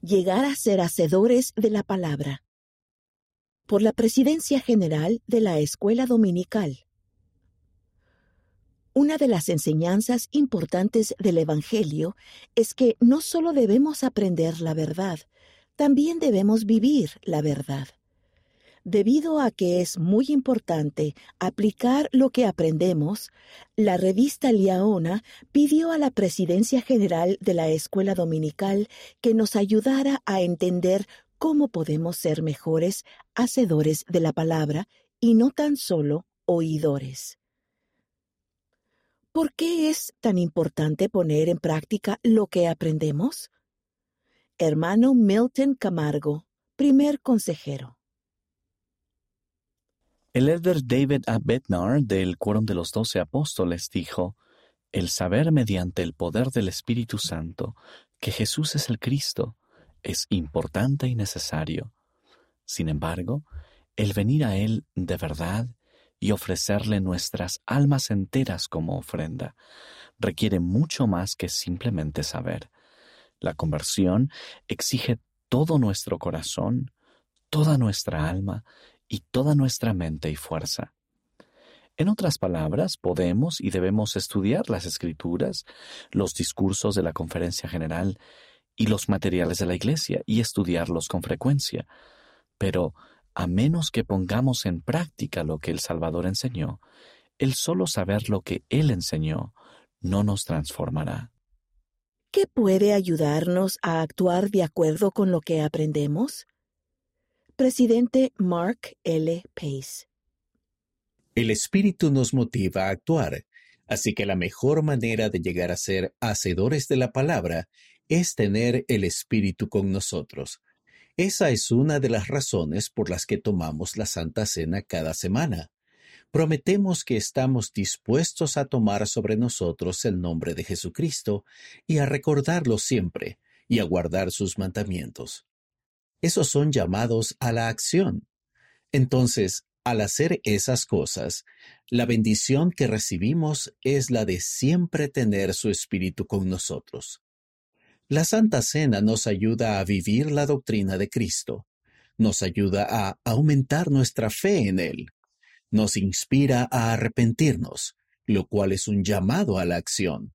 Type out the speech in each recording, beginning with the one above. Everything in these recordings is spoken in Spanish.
Llegar a ser hacedores de la palabra. Por la Presidencia General de la Escuela Dominical. Una de las enseñanzas importantes del Evangelio es que no solo debemos aprender la verdad, también debemos vivir la verdad. Debido a que es muy importante aplicar lo que aprendemos, la revista Liaona pidió a la Presidencia General de la Escuela Dominical que nos ayudara a entender cómo podemos ser mejores hacedores de la palabra y no tan solo oidores. ¿Por qué es tan importante poner en práctica lo que aprendemos? Hermano Milton Camargo, primer consejero. El elder David A. Bednar del Quórum de los Doce Apóstoles dijo, El saber mediante el poder del Espíritu Santo que Jesús es el Cristo es importante y necesario. Sin embargo, el venir a Él de verdad y ofrecerle nuestras almas enteras como ofrenda requiere mucho más que simplemente saber. La conversión exige todo nuestro corazón, toda nuestra alma y toda nuestra mente y fuerza. En otras palabras, podemos y debemos estudiar las escrituras, los discursos de la conferencia general y los materiales de la iglesia y estudiarlos con frecuencia. Pero, a menos que pongamos en práctica lo que el Salvador enseñó, el solo saber lo que Él enseñó no nos transformará. ¿Qué puede ayudarnos a actuar de acuerdo con lo que aprendemos? Presidente Mark L. Pace. El espíritu nos motiva a actuar, así que la mejor manera de llegar a ser hacedores de la palabra es tener el espíritu con nosotros. Esa es una de las razones por las que tomamos la Santa Cena cada semana. Prometemos que estamos dispuestos a tomar sobre nosotros el nombre de Jesucristo y a recordarlo siempre y a guardar sus mandamientos. Esos son llamados a la acción. Entonces, al hacer esas cosas, la bendición que recibimos es la de siempre tener su Espíritu con nosotros. La Santa Cena nos ayuda a vivir la doctrina de Cristo, nos ayuda a aumentar nuestra fe en Él, nos inspira a arrepentirnos, lo cual es un llamado a la acción,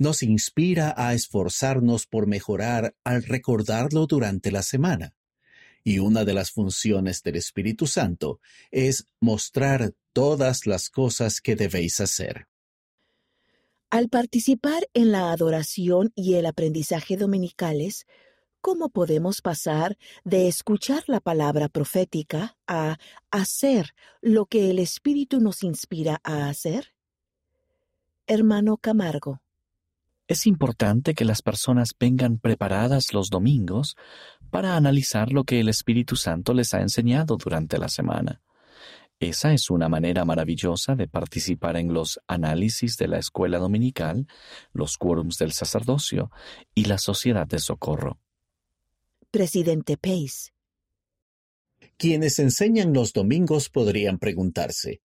nos inspira a esforzarnos por mejorar al recordarlo durante la semana. Y una de las funciones del Espíritu Santo es mostrar todas las cosas que debéis hacer. Al participar en la adoración y el aprendizaje dominicales, ¿cómo podemos pasar de escuchar la palabra profética a hacer lo que el Espíritu nos inspira a hacer? Hermano Camargo. Es importante que las personas vengan preparadas los domingos para analizar lo que el Espíritu Santo les ha enseñado durante la semana. Esa es una manera maravillosa de participar en los análisis de la escuela dominical, los quórums del sacerdocio y la sociedad de socorro. Presidente Pace. Quienes enseñan los domingos podrían preguntarse,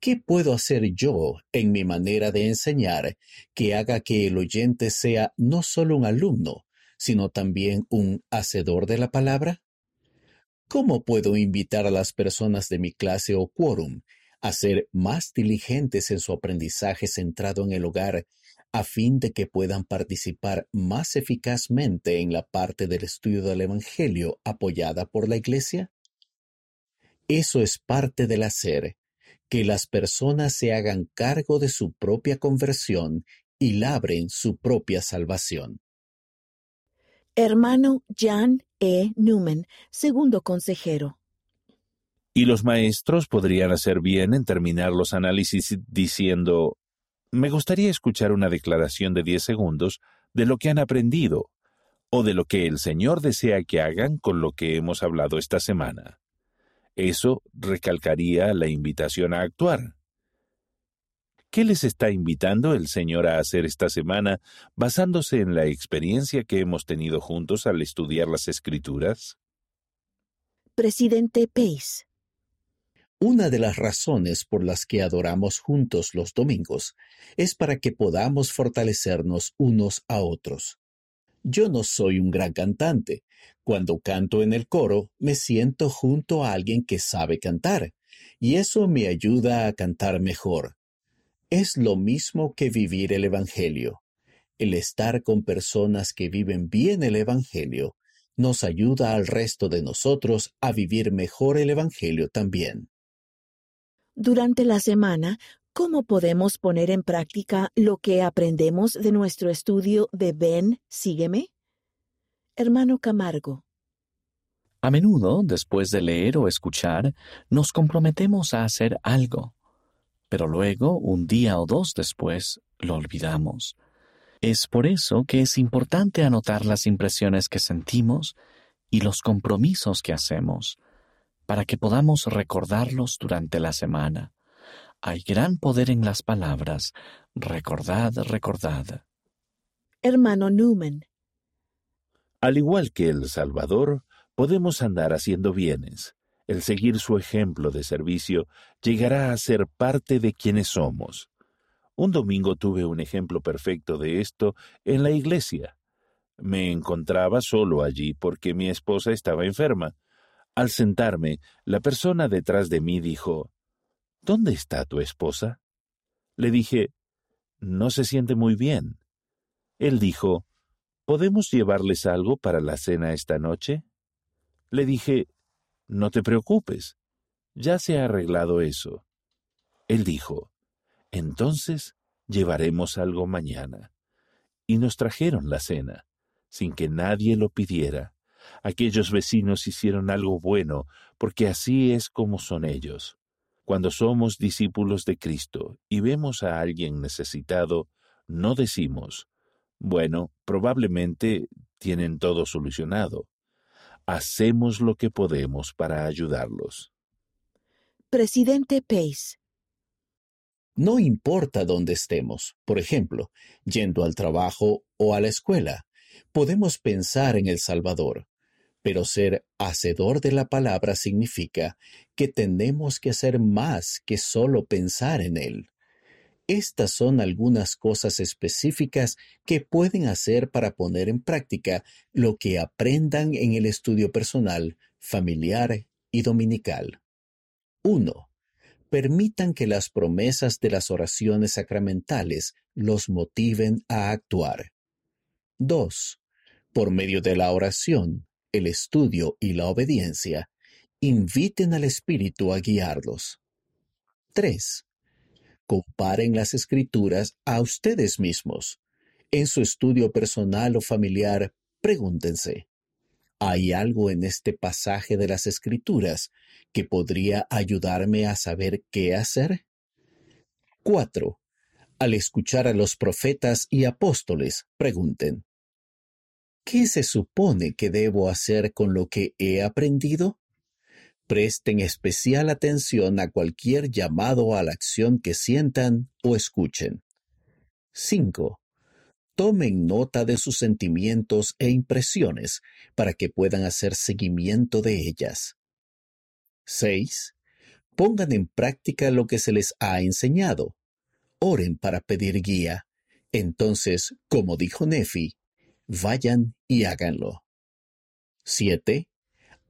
¿Qué puedo hacer yo en mi manera de enseñar que haga que el oyente sea no solo un alumno, sino también un hacedor de la palabra? ¿Cómo puedo invitar a las personas de mi clase o quórum a ser más diligentes en su aprendizaje centrado en el hogar a fin de que puedan participar más eficazmente en la parte del estudio del Evangelio apoyada por la Iglesia? Eso es parte del hacer que las personas se hagan cargo de su propia conversión y labren su propia salvación. Hermano Jan E. Newman, segundo consejero. Y los maestros podrían hacer bien en terminar los análisis diciendo, me gustaría escuchar una declaración de diez segundos de lo que han aprendido o de lo que el Señor desea que hagan con lo que hemos hablado esta semana. Eso recalcaría la invitación a actuar. ¿Qué les está invitando el Señor a hacer esta semana basándose en la experiencia que hemos tenido juntos al estudiar las Escrituras? Presidente Pace. Una de las razones por las que adoramos juntos los domingos es para que podamos fortalecernos unos a otros. Yo no soy un gran cantante. Cuando canto en el coro, me siento junto a alguien que sabe cantar, y eso me ayuda a cantar mejor. Es lo mismo que vivir el Evangelio. El estar con personas que viven bien el Evangelio nos ayuda al resto de nosotros a vivir mejor el Evangelio también. Durante la semana, ¿cómo podemos poner en práctica lo que aprendemos de nuestro estudio de Ven, sígueme? Hermano Camargo. A menudo, después de leer o escuchar, nos comprometemos a hacer algo, pero luego, un día o dos después, lo olvidamos. Es por eso que es importante anotar las impresiones que sentimos y los compromisos que hacemos, para que podamos recordarlos durante la semana. Hay gran poder en las palabras. Recordad, recordad. Hermano Newman. Al igual que el Salvador, podemos andar haciendo bienes. El seguir su ejemplo de servicio llegará a ser parte de quienes somos. Un domingo tuve un ejemplo perfecto de esto en la iglesia. Me encontraba solo allí porque mi esposa estaba enferma. Al sentarme, la persona detrás de mí dijo ¿Dónde está tu esposa? Le dije No se siente muy bien. Él dijo ¿Podemos llevarles algo para la cena esta noche? Le dije No te preocupes, ya se ha arreglado eso. Él dijo entonces llevaremos algo mañana. Y nos trajeron la cena, sin que nadie lo pidiera. Aquellos vecinos hicieron algo bueno, porque así es como son ellos. Cuando somos discípulos de Cristo y vemos a alguien necesitado, no decimos, bueno, probablemente tienen todo solucionado. Hacemos lo que podemos para ayudarlos. Presidente Pace. No importa dónde estemos, por ejemplo, yendo al trabajo o a la escuela, podemos pensar en el Salvador, pero ser hacedor de la palabra significa que tenemos que hacer más que solo pensar en Él. Estas son algunas cosas específicas que pueden hacer para poner en práctica lo que aprendan en el estudio personal, familiar y dominical. 1 permitan que las promesas de las oraciones sacramentales los motiven a actuar. 2. Por medio de la oración, el estudio y la obediencia, inviten al Espíritu a guiarlos. 3. Comparen las escrituras a ustedes mismos. En su estudio personal o familiar, pregúntense, ¿hay algo en este pasaje de las escrituras que podría ayudarme a saber qué hacer? 4. Al escuchar a los profetas y apóstoles, pregunten, ¿qué se supone que debo hacer con lo que he aprendido? Presten especial atención a cualquier llamado a la acción que sientan o escuchen. 5. Tomen nota de sus sentimientos e impresiones para que puedan hacer seguimiento de ellas. 6. Pongan en práctica lo que se les ha enseñado. Oren para pedir guía. Entonces, como dijo Nefi, vayan y háganlo. 7.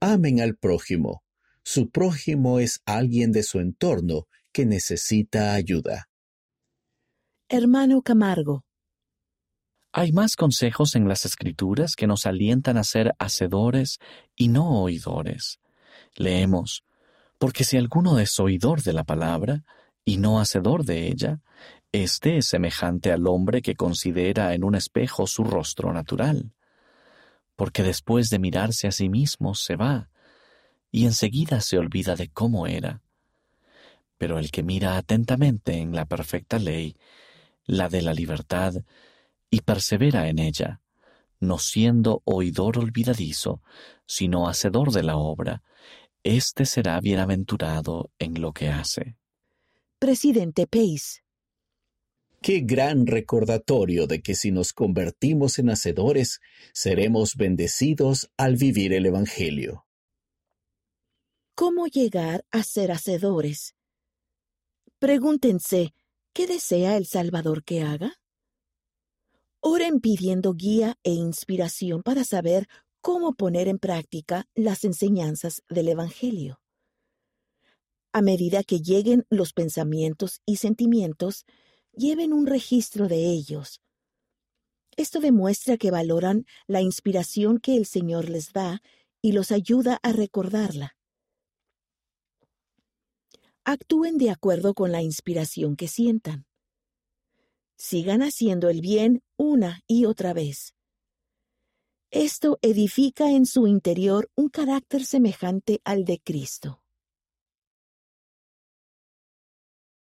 Amen al prójimo. Su prójimo es alguien de su entorno que necesita ayuda. Hermano Camargo. Hay más consejos en las escrituras que nos alientan a ser hacedores y no oidores. Leemos, porque si alguno es oidor de la palabra y no hacedor de ella, éste es semejante al hombre que considera en un espejo su rostro natural, porque después de mirarse a sí mismo se va, y enseguida se olvida de cómo era. Pero el que mira atentamente en la perfecta ley, la de la libertad, y persevera en ella, no siendo oidor olvidadizo, sino hacedor de la obra, éste será bienaventurado en lo que hace. Presidente Pace. Qué gran recordatorio de que si nos convertimos en hacedores, seremos bendecidos al vivir el Evangelio. ¿Cómo llegar a ser hacedores? Pregúntense, ¿qué desea el Salvador que haga? Oren pidiendo guía e inspiración para saber cómo poner en práctica las enseñanzas del Evangelio. A medida que lleguen los pensamientos y sentimientos, lleven un registro de ellos. Esto demuestra que valoran la inspiración que el Señor les da y los ayuda a recordarla. Actúen de acuerdo con la inspiración que sientan. Sigan haciendo el bien una y otra vez. Esto edifica en su interior un carácter semejante al de Cristo.